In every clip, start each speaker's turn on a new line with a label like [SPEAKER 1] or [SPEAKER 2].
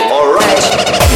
[SPEAKER 1] Alright.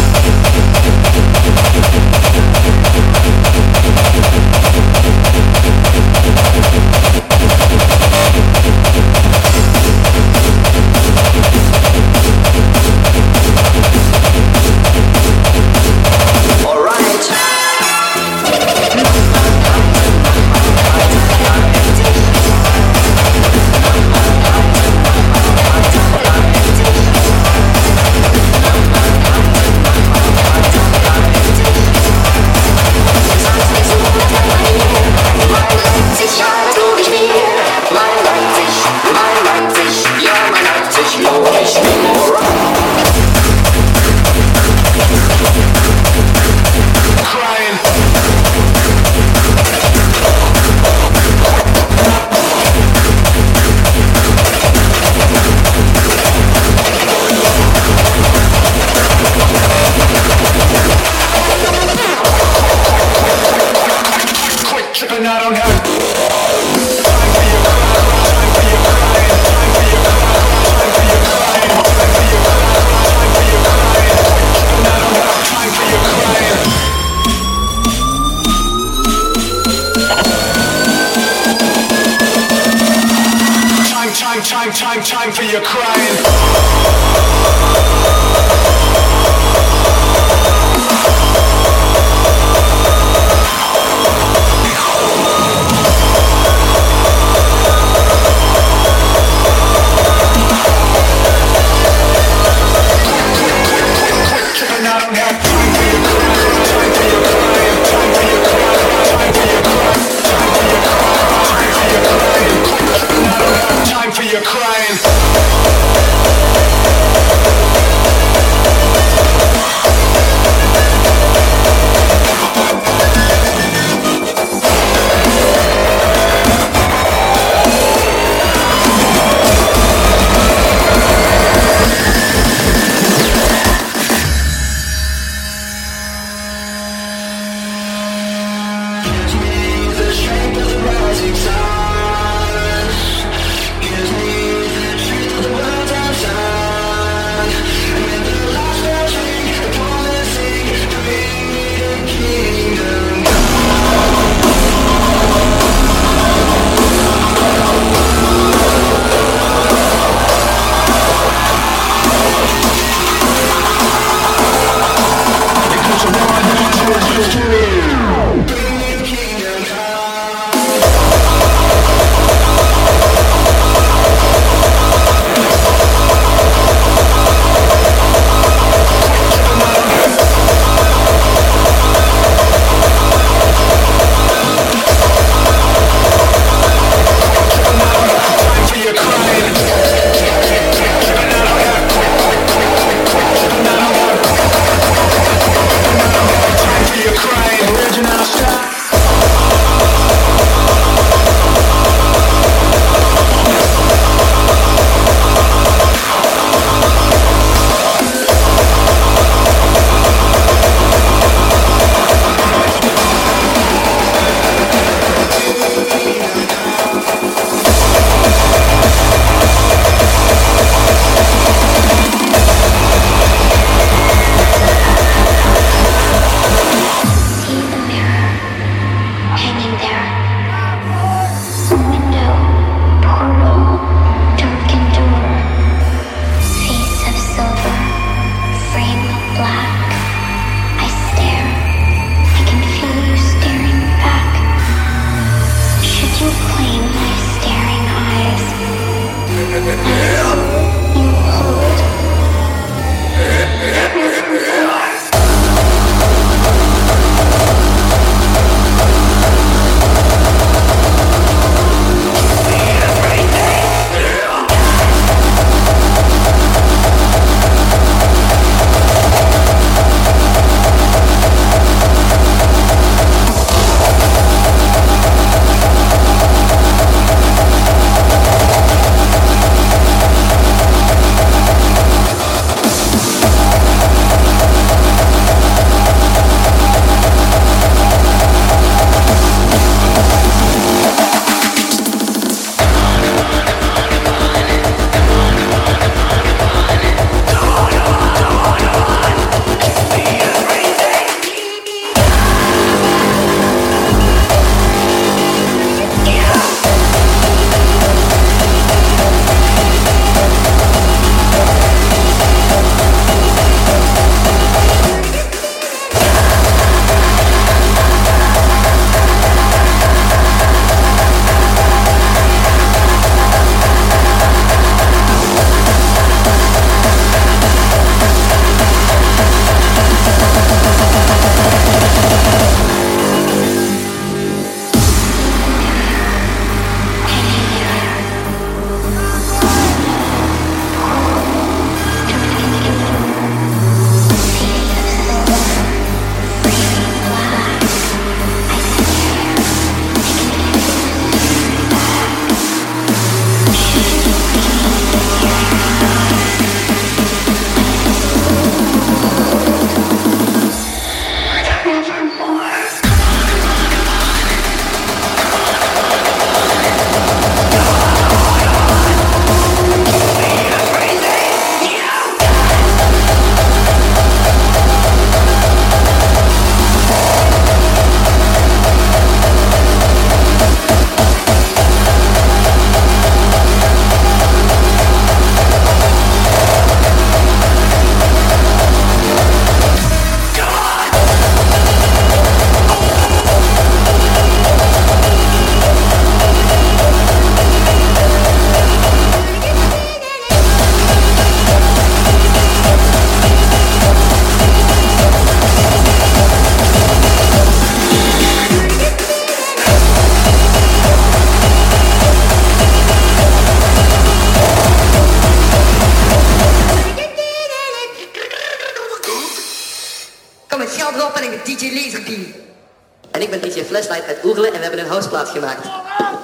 [SPEAKER 2] is uit Oerle en we hebben een houseplaat gemaakt.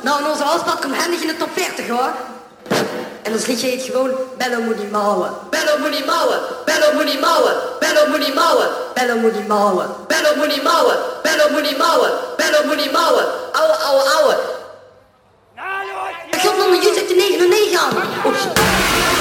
[SPEAKER 3] Nou, en onze houseplaat komt handig in de top 40 hoor. En ons liedje heet gewoon Bello moet niet mouwen. Bello moet niet mouwen, Bello moet niet mouwen, Bello moet niet mouwen, Bello moet niet mouwen, Bello moet niet mouwen, Bello moet niet mouwen, Bello moet niet mouwen, ouwe ouwe ouwe. Nou, Ik ga nog een uit de 909 aan.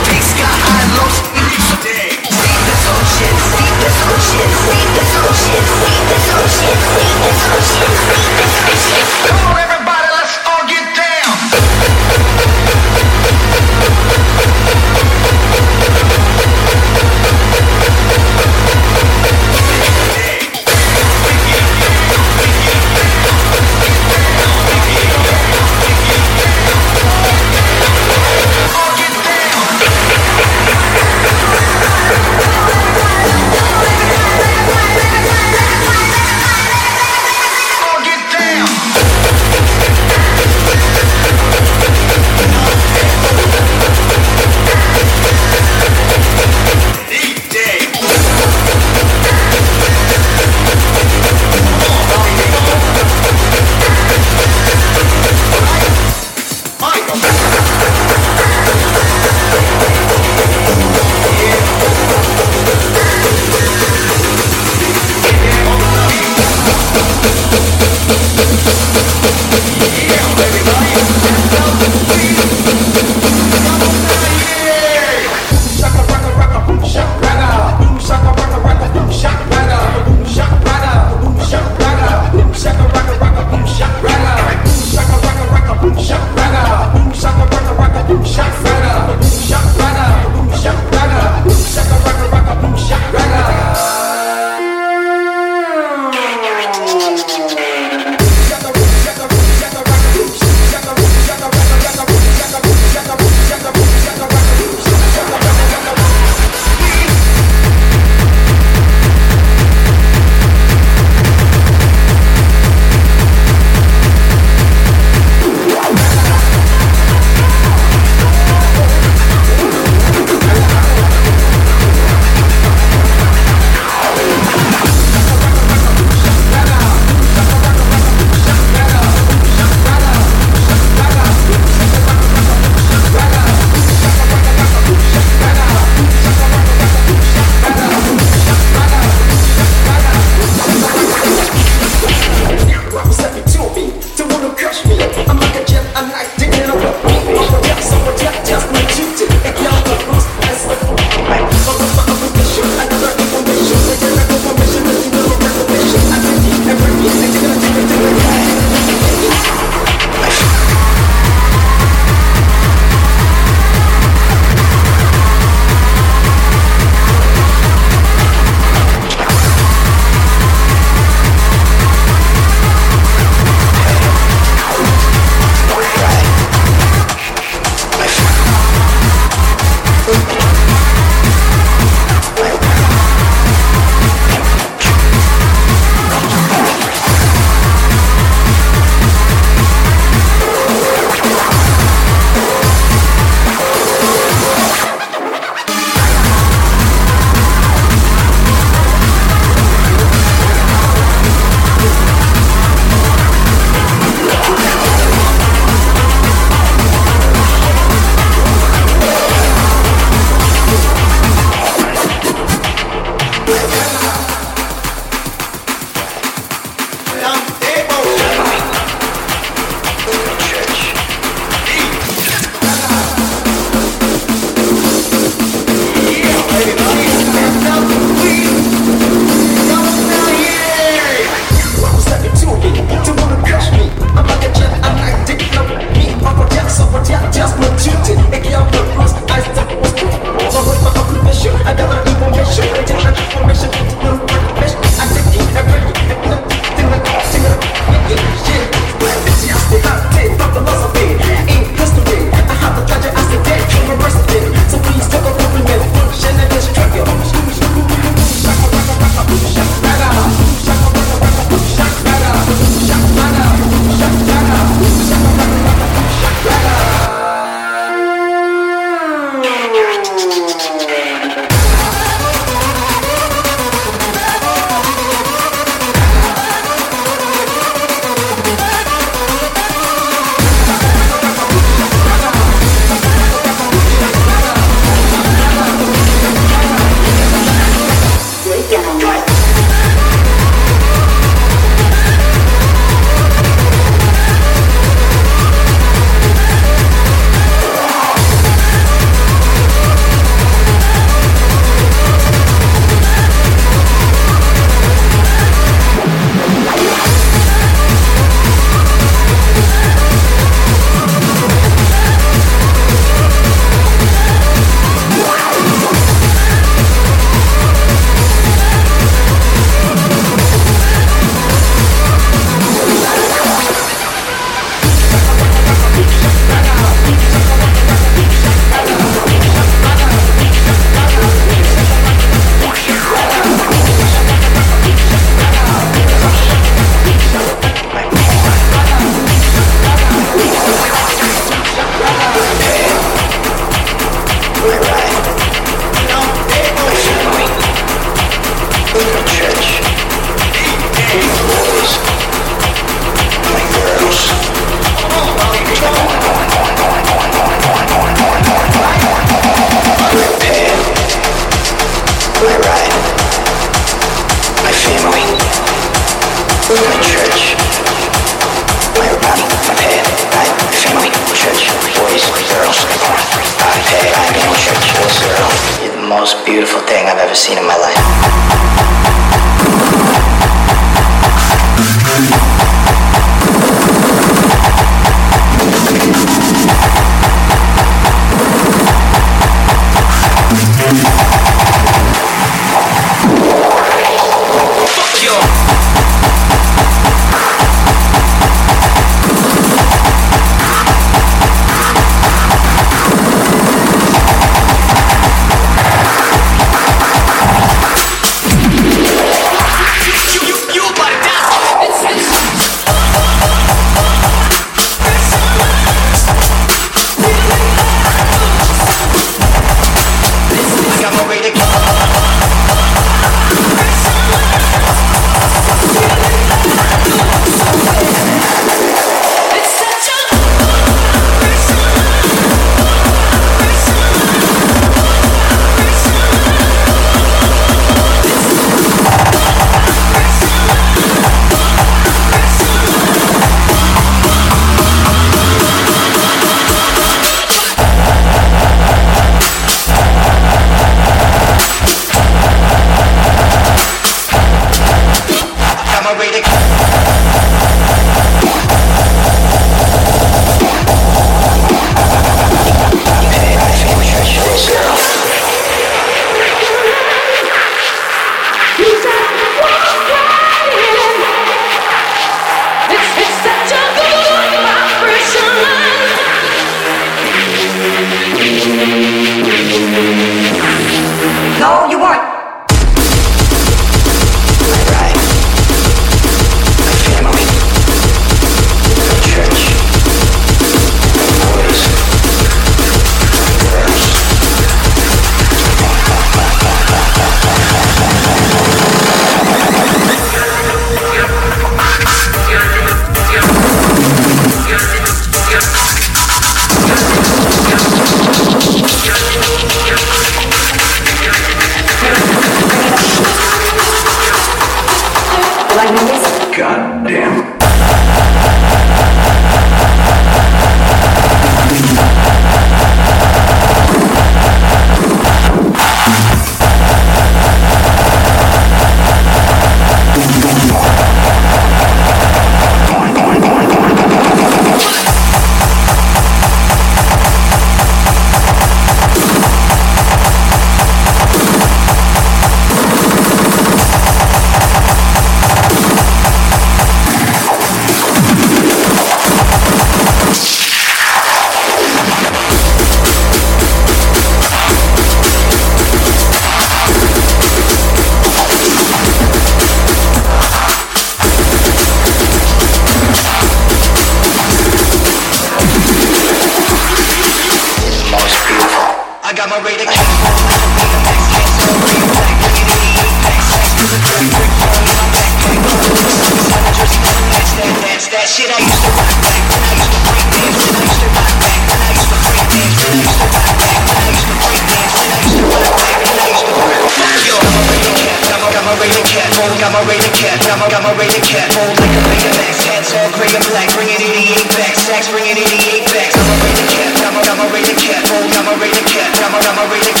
[SPEAKER 4] Got my rated cat,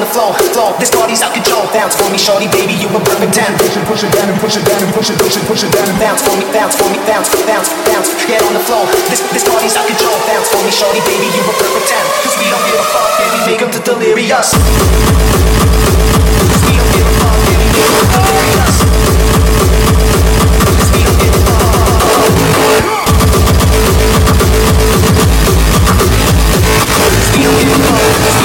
[SPEAKER 5] on the floor, floor. This party's out control. Bounce for me, shorty, baby, you a perfect ten. Push it, push it down, and push it down, and push it, push it, push it down. Bounce for me, bounce for me, bounce, bounce, bounce. Get on the floor. This this party's out control. Bounce for me, shorty, baby, you a perfect ten. Cause we don't give a fuck, baby, make them to delirious. Cause we don't give a fuck, baby, make them to delirious. We don't give a we don't give a fuck.